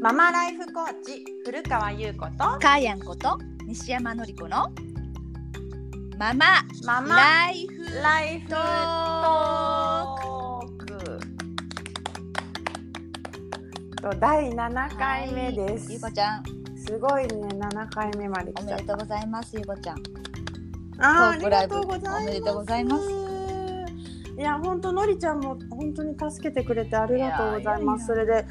ママライフコーチ古川優子とカーヤンこと西山のり子のママママライフライフトトーク。と第7回目です、はい。ゆうこちゃん。すごいね7回目までお来ちゃっでとうございますゆうこちゃん。あーありトークライブがとうございます。おめでとうございます。いや本当のりちゃんも本当に助けてくれてありがとうございます。いそれで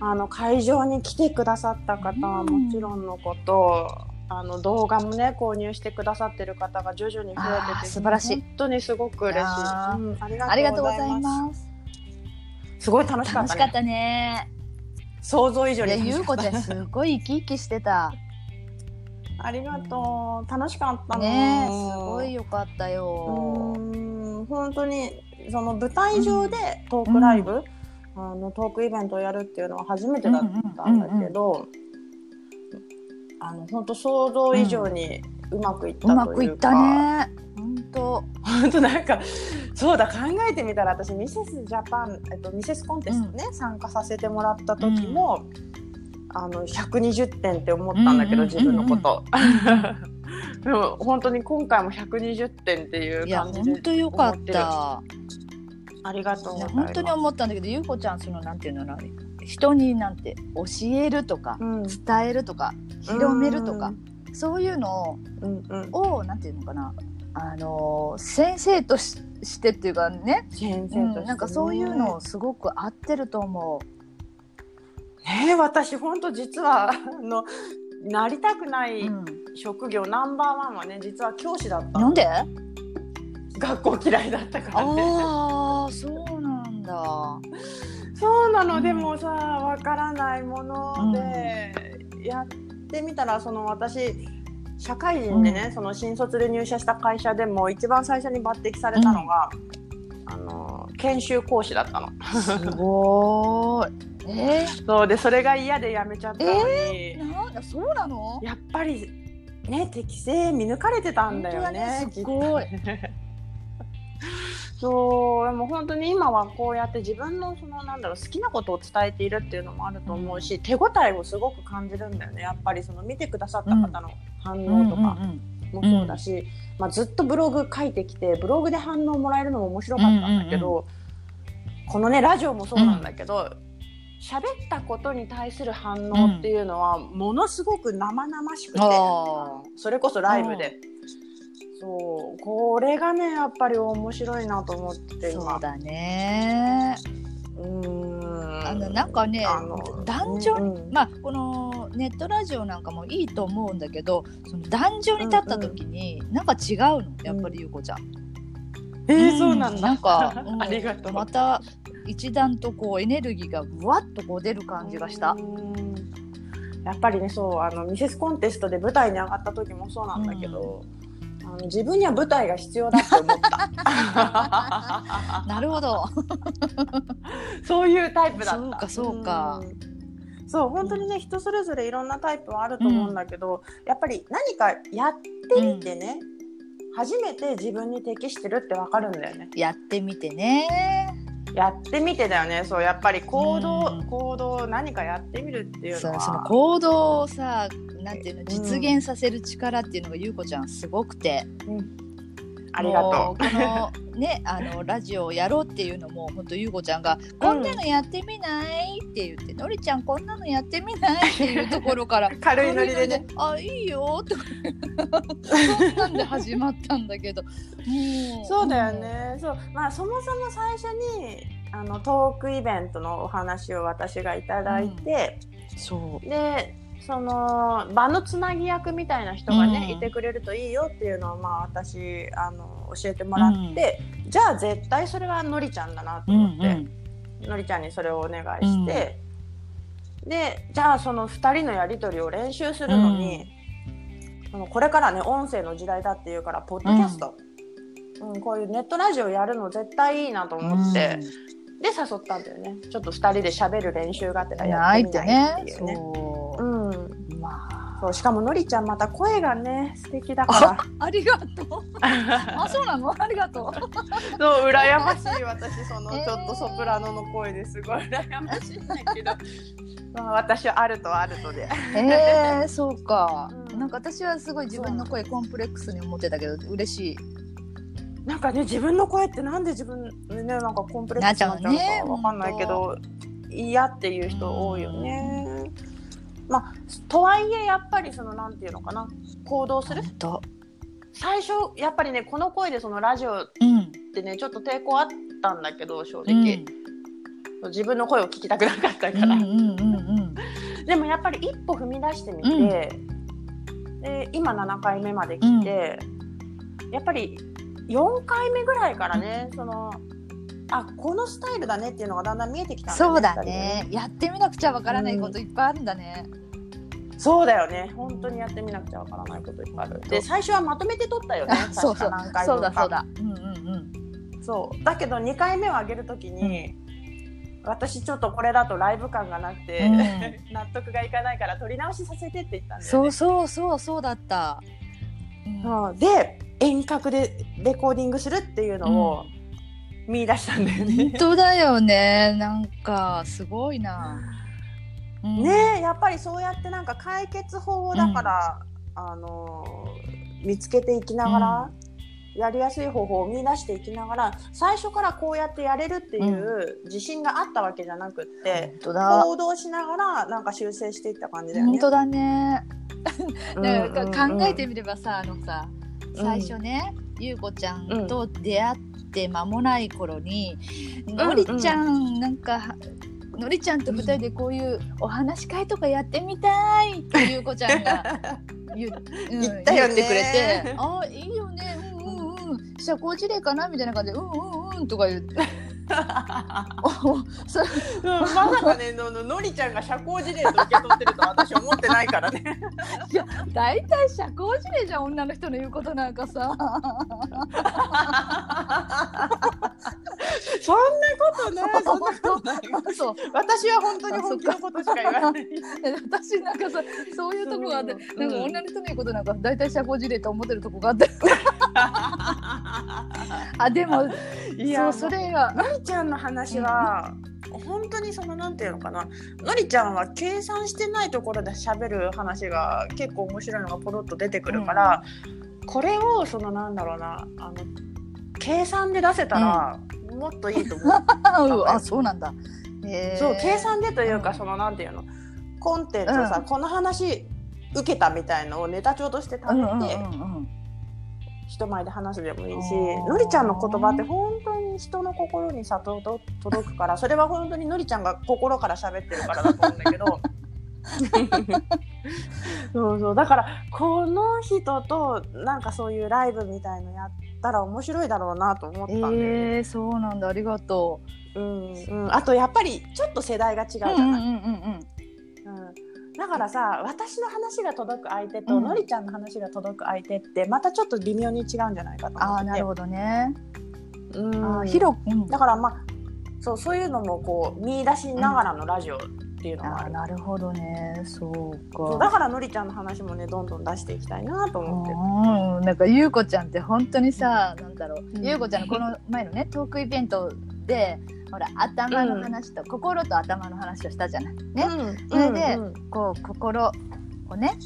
あの会場に来てくださった方はもちろんのこと、あの動画もね購入してくださってる方が徐々に増えてて素晴らしい。本当にすごく嬉しい、うんありがとうございす。ます。すごい楽しかったね。楽しかったね。想像以上に楽しかった。ゆうこちゃんすごい生き生きしてた。ありがとう。楽しかったの。ねすごいよかったうよ。ーん本当にその舞台上でトークライブ、あのトークイベントをやるっていうのは初めてだったんだけど、あの本当想像以上にうまくいったというか、うまくいったね。本当。本当なんかそうだ考えてみたら私ミセスジャパン、えっと、ミセスコンテストね、参加させてもらった時も、あの120点って思ったんだけど、うんうんうんうん。自分のこと。でも本当に今回も120点っていう感じで本当よかったありがとう。本当に思ったんだけどゆうこちゃんそのなんていうのな人になんて教えるとかうん、伝えるとか広めるとか、そういうのうんうん、をなんていうのかなあの先生とししてっていうかね、先生とね。うん、なんかそういうのすごく合ってると思ねえ私本当実はあのなりたくなう、いうん、職業ナンバーワンはね実は教師だった。のなんで？学校嫌いだったからねああそうなんだ。そうなの、うん。でもさわからないもので、やってみたらその私社会人でね、その新卒で入社した会社でも一番最初に抜擢されたのが、あの研修講師だったの。すごーい。えそうでそれが嫌で辞めちゃったのに、ー、なんだそうなの？やっぱりね適性見抜かれてたんだよね。すごい そうでも本当に今はこうやって自分のそのなんだろう好きなことを伝えているっていうのもあると思うし、手応えをすごく感じるんだよね。やっぱりその見てくださった方の反応とかもそうだし、まあ、ずっとブログ書いてきてブログで反応もらえるのも面白かったんだけど、このねラジオもそうなんだけど喋、ったことに対する反応っていうのはものすごく生々しくて、あそれこそライブで。そう。これがねやっぱり面白いなと思って今。そうだね。うーん。あのなんかねあの男女うんうん。まあこのネットラジオなんかもいいと思うんだけどその壇上に立った時になんか違うの？やっぱりゆうこちゃん。えーそうなんだ。なんか、うん。ありがとう。また一段とこうエネルギーがぶわっとこう出る感じがした。う。ん。やっぱりねそうあのミセスコンテストで舞台に上がった時もそうなんだけど、あの自分には舞台が必要だって思った。なるほど。そういうタイプだった。そうかそうか。うん。そう本当にね人それぞれいろんなタイプはあると思うんだけど、やっぱり何かやってみてね、初めて自分に適してるってわかるんだよね。やってみてね。やってみてだよね。そうやっぱり行動、うん。行動何かやってみるっていうのは。そのその行動をさなんていうの実現させる力っていうのがゆうこちゃんすごくて。ありがともうこのね あのラジオをやろうっていうのも本当ゆうこちゃんが「こんなのやってみない?」って言って「のりちゃんこんなのやってみない?」っていうところからう 軽いノリでね。あいいよとかそんなんで始まったんだけど。そうだよね、そう。まあそもそも最初にあのトークイベントのお話を私がいただいて、そう。でその場のつなぎ役みたいな人がね、うん。いてくれるといいよっていうのをまあ私あの教えてもらって、じゃあ絶対それはのりちゃんだなとうん思って、のりちゃんにそれをお願いして、でじゃあその2人のやり取りを練習するのに、そのこれからね音声の時代だっていうからポッドキャスト、うん。こういうネットラジオやるの絶対いいなと思って、で誘ったんだよね。ちょっと2人で喋る練習がてらやってみないっていうね。そうしかものりちゃんまた声がね素敵だから。ありがとう。あ、そうなの？ありがとう。そう羨ましい私。そのえー。ちょっとソプラノの声ですごい羨ましいんだけど、まあ、私はあるとあるとで。えー、そうか、うん。なんか私はすごい自分の声コンプレックスに思ってたけど嬉しい。なんかね自分の声ってなんで自分ねなんかコンプレックスになっちゃうのかわかんないけど嫌っていう人多いよね。まあとはいえやっぱりそのなんていうのかな。行動する？最初やっぱりねこの声でそのラジオっうん。てねちょっと抵抗あったんだけど正う直、ん。自分の声を聞きたくなかったから、うんうんうんでもやっぱり一歩踏み出してみて、で今7回目まで来て、やっぱり4回目ぐらいからね、そのあこのスタイルだねっていうのがだんだん見えてきたんだよそうだね。やってみなくちゃわからないこといっぱいあるんだね、そうだよね。本当にやってみなくちゃわからないこといっぱいある。で最初はまとめて撮ったよね。あ そうそう。何回そうだそうだ。うんうんうん。そう。だけど2回目を上げるときに、私ちょっとこれだとライブ感がなくて、納得がいかないから撮り直しさせてって言ったんだよね。そうそうそうそうだった、うん。う。んで遠隔でレコーディングするっていうのを見出したんだよね。本当だよね。なんかすごいな、うん。ねえやっぱりそうやってなんか解決法をだから、あのー見つけていきながら、やりやすい方法を見出していきながら最初からこうやってやれるっていう自信があったわけじゃなくって、行動しながらなんか修正していった感じだよね。本当だね。うんだか考えてみればさあのさ最初ね、ゆうこちゃんと出会って間もない頃に、んのりちゃんなんかのりちゃんと二人でこういうお話し会とかやってみたいってゆうこちゃんが 言,、うん、言ったよってくれて「あいいよね。うんうんうん。社交辞令かな?」みたいな感じで「うんうんうん」とか言ってそうんまさかねのののりちゃんが社交辞令と受け取ってるとは私思ってないからね。大体社交辞令じゃん女の人の言うことなんかさ。そんなことない。そんなことない。そう私は本当に本気のことしか言わない。私なんかさそういうとこがあってそうなんかうん女の人の言うことなんか大体社交辞令と思ってるとこがあって あでもいそうそれがのりちゃんの話は、本当にそのなんていうのかな。のりちゃんは計算してないところで喋る話が結構面白いのがポロッと出てくるから、これをそのなんだろうなあの計算で出せたら、もっといいと思 う。あそうなんだ。そう計算でというか、うんそのなんていうの。コンテンツをさ、うん。この話受けたみたいのをネタ帳として食べて、うんうんうん人前で話すでもいいしのりちゃんの言葉って本当に人の心にさとと届くからそれは本当にのりちゃんが心から喋ってるからだと思うんだけど。そうそう。だからこの人となんかそういうライブみたいのやったら面白いだろうなと思ったんだよね、えー、そうなんだ。ありがとう。んうん、あとやっぱりちょっと世代が違うじう。ゃない、うんうんうんうんだからさ私の話が届く相手と、うん。のりちゃんの話が届く相手ってまたちょっと微妙に違うんじゃないかと思ってて。ああなるほどね。うん。広く、うん。だからまあそうそういうのもこう見出しながらのラジオっていうのもある、あーなるほどね。そうか。だからのりちゃんの話もねどんどん出していきたいなと思って。るうん。なんかゆうこちゃんって本当にさなんだろう、うんゆうこちゃんのこの前のねトークイベントでほら頭の話と、心と頭の話をしたじゃない。ね、それでこう心をね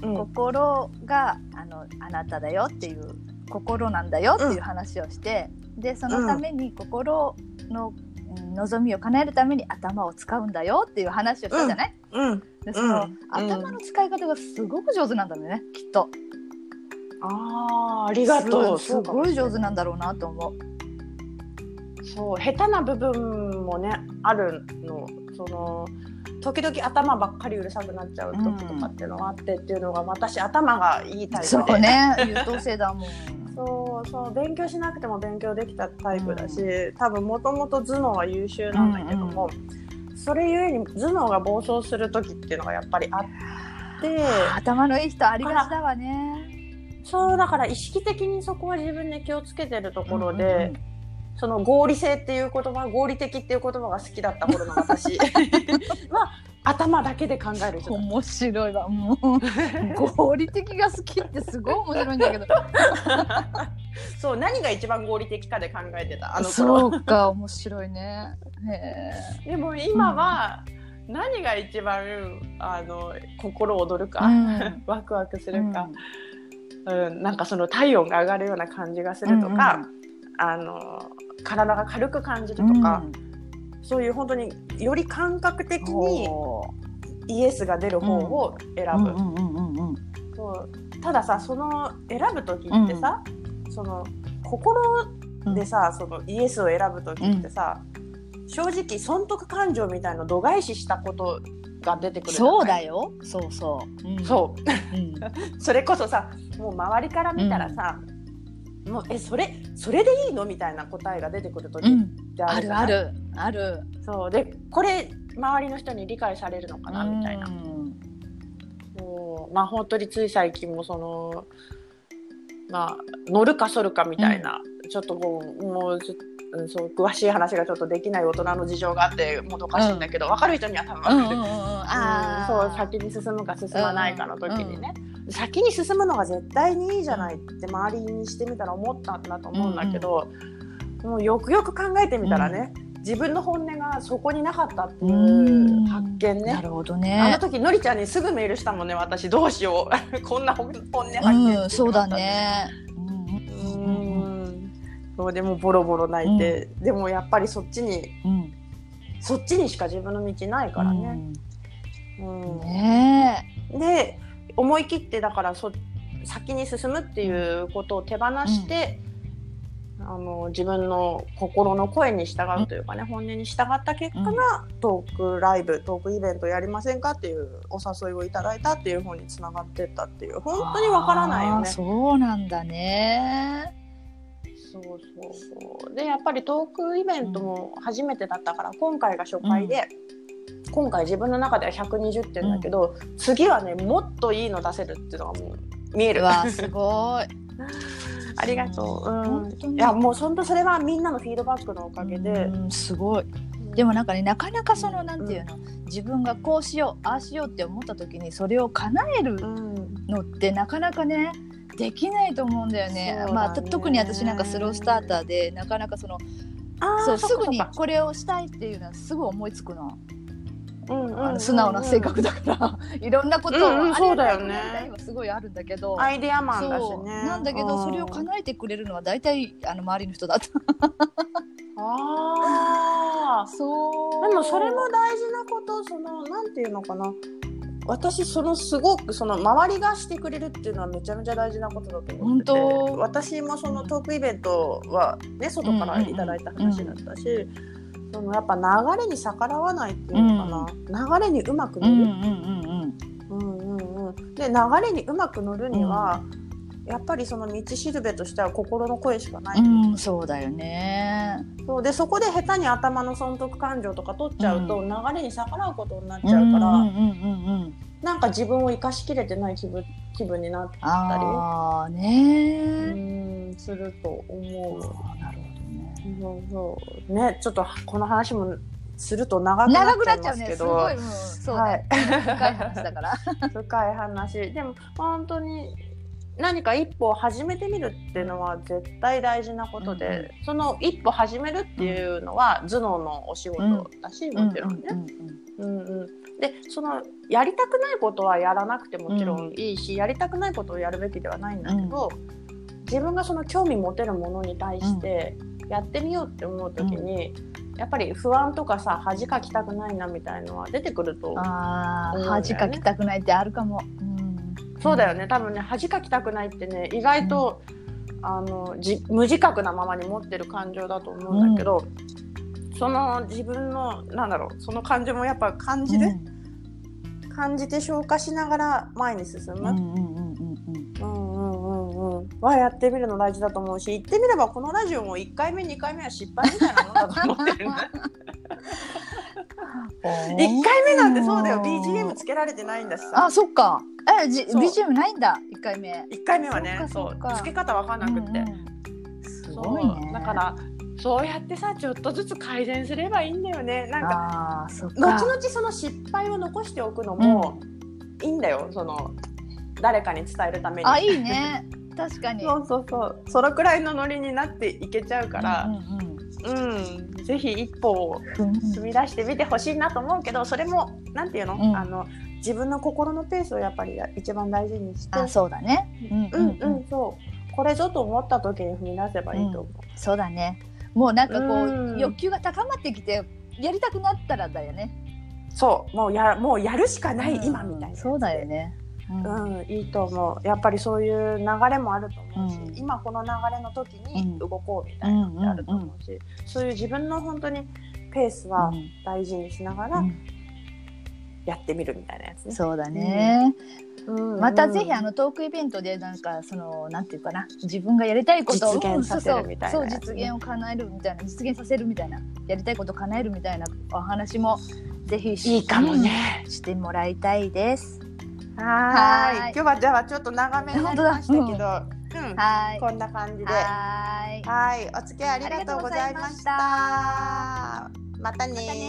うん。うん心があのあなただよっていう心なんだよっていう話をして、でそのために心の、うん望みを叶えるために頭を使うんだよっていう話をしたじゃない、うん。でその、うん。頭の使い方がすごく上手なんだねきっと。あーありがとう。すごい。上手なんだろうなと思うそう下手な部分もねあるの。その時々頭ばっかりうるさくなっちゃう時とかっていうのがあってっていうのが私頭がいいタイプで。そうね。優等生だもん。そう。そう勉強しなくても勉強できたタイプだし、多分もともと頭脳は優秀なんだけども、それゆえに頭脳が暴走する時っていうのがやっぱりあって。頭のいい人ありがちだわね。そうだから意識的にそこは自分で気をつけてるところで、うんうんうんその合理性っていう言葉合理的っていう言葉が好きだった頃の私。は頭だけで考える人だ面白いわもう。合理的が好きってすごい面白いんだけど。そう何が一番合理的かで考えてた？あの頃。そうか面白いね。へでも今は、何が一番あの心躍るか、うん。ワクワクすえるか、うん。なんかその体温が上がるような感じがするとか、あの体が軽く感じるとか、そういう本当により感覚的にイエスが出る方を選ぶ、たださその選ぶ時ってさ、その心でさ、そのイエスを選ぶ時ってさ、正直損得感情みたいの度外視したことが出てくるそうだよ。そうそう、うん、そう。うん、それこそさもう周りから見たらさ、もうえそれそれでいいの？みたいな答えが出てくる時っうん、てああるじゃない、るある。ある。そう。でこれ周りの人に理解されるのかな？みたいな、うんもう。まあ本当につい最近もそのまあ乗るか反るかみたいな、ちょっとこうもうちょっとうんそう詳しい話がちょっとできない大人の事情があってもどかしいんだけど、分かる人には多分分かる、うんそう先に進むか進まないかの時にね、先に進むのが絶対にいいじゃないって周りにしてみたら思ったんだと思うんだけど、もうよくよく考えてみたらね、自分の本音がそこになかったっていう発見ね。なるほどあのね時のりちゃんにすぐメールしたもんね私どうしよう。こんな本音発見うんそうだね。ううんうんん。そうでもボロボロ泣いて、でもやっぱりそっちにうん。そっちにしか自分の道ないからね。うん。ねで思い切ってだからそ先に進むっていうことを手放して、あの自分の心の声に従うというかね、本音に従った結果が、トークライブトークイベントやりませんかっていうお誘いをいただいたっていう方につながってったっていう本当にわからないよね。そうなんだね。そうそうそう。でやっぱりトークイベントも初めてだったから、今回が初回で、今回自分の中では120点だけど、次はねもっといいの出せるっていうのがもう見える。うわすごい。ありがとう。うん、いやもう本当それはみんなのフィードバックのおかげで。うんすごい。でもなんかねなかなかそのなんていうの、自分がこうしようああしようって思った時にそれを叶えるうん、のってなかなかねできないと思うんだよね。ね。まあと特に私なんかスロースターターでなかなかそのそうすぐにこれをしたいっていうのはすぐ思いつくの,、うんうんうんあの素直な性格だから。いろんなことを、うんうんそうだよね。すごいあるんだけど。アイデアマンだしね。なんだけどそれをえ叶えてくれるのは大体あの周りの人だった。ああそう。でもそれも大事なことそのなんていうのかな。私そのすごくその周りがしてくれるっていうのはめちゃめちゃ大事なことだと思ってて。本当。私もそのトークイベントはね外からいただいた話だったし、そのやっぱ流れに逆らわないっていうのかな、流れにうまく乗る、うんうんうんうんうん。うんで流れにうまく乗るには、やっぱりその道しるべとしては心の声しかない、うん、うん、そうだよね。そうでそこで下手に頭の損得感情とか取っちゃうと、う流れに逆らうことになっちゃうから、うんうんうんうんなんか自分を生かしきれてない気分気分になったあありねうんすると思う。そうそう。ねちょっとこの話もすると長くなっちゃいなっちゃうね。ますけど、すごい、うん、そう。ね、はい、深い話だから。深い話。でも本当に何か一歩を始めてみるっていうのは絶対大事なことで、その一歩始めるっていうのは頭脳のお仕事だし、もちろんね。うんうん。でそのやりたくないことはやらなくてもちろんいいし、やりたくないことをやるべきではないんだけど、自分がその興味持てるものに対してやってみようって思う時に、うん、やっぱり不安とかさ恥かきたくないなみたいのは出てくると思う、ね、あ恥かきたくないってあるかも、うん、そうだよね。多分ね恥かきたくないってね意外と、うん、あのじ無自覚なままに持ってる感情だと思うんだけど、その自分のなんだろうその感情もやっぱ感じる、感じて消化しながら前に進む、うんうん。はやってみるの大事だと思うし言ってみればこのラジオも1回目2回目は失敗みたいなものだと思ってるねう。ん。1回目なんてそうだよ。BGM つけられてないんだしさ。あ、そっか。え、じ、BGM ないんだ。一回目。1回目はねそう。つけ方わかんなくって、うんうん。すごいね。だからそうやってさちょっとずつ改善すればいいんだよね。なんか後か。々その失敗を残しておくのもいいんだよ、その誰かに伝えるために。あいいね確かに。そうそうそう。そのくらいのノリになっていけちゃうからうんうんうん、ぜひ一歩を踏み出してみてほしいなと思うけどそれもなんていうの,、うん。あの自分の心のペースをやっぱり一番大事にしてあそうだね。うんうんうん。そう。これぞと思った時に踏み出せばいいと思う。そうだね。もうなんかこう、うん。欲求が高まってきてやりたくなったらだよね。そう。もうやもうやるしかない、うん。今みたいなそうだよね、うんうん、いいと思う。やっぱりそういう流れもあると思うし、うん。今この流れの時うん。に動こうみたいなのってあると思うし、そういう自分の本当にペースはうん。大事にしながらうん。やってみるみたいなやつね。そうだね、うん。またぜひあのトークイベントでなんかそのなんていうかな自分がやりたいことを実現させるみたいな。そう実現を叶えるみたいな実現させるみたいなやりたいこと叶えるみたいなお話もぜひしいいかもね。うんしてもらいたいですはい。今日はじゃあちょっと長めになりましたけど、うん、はい。こんな感じで、はい。お付き合いありがとうございました。また。ねまたね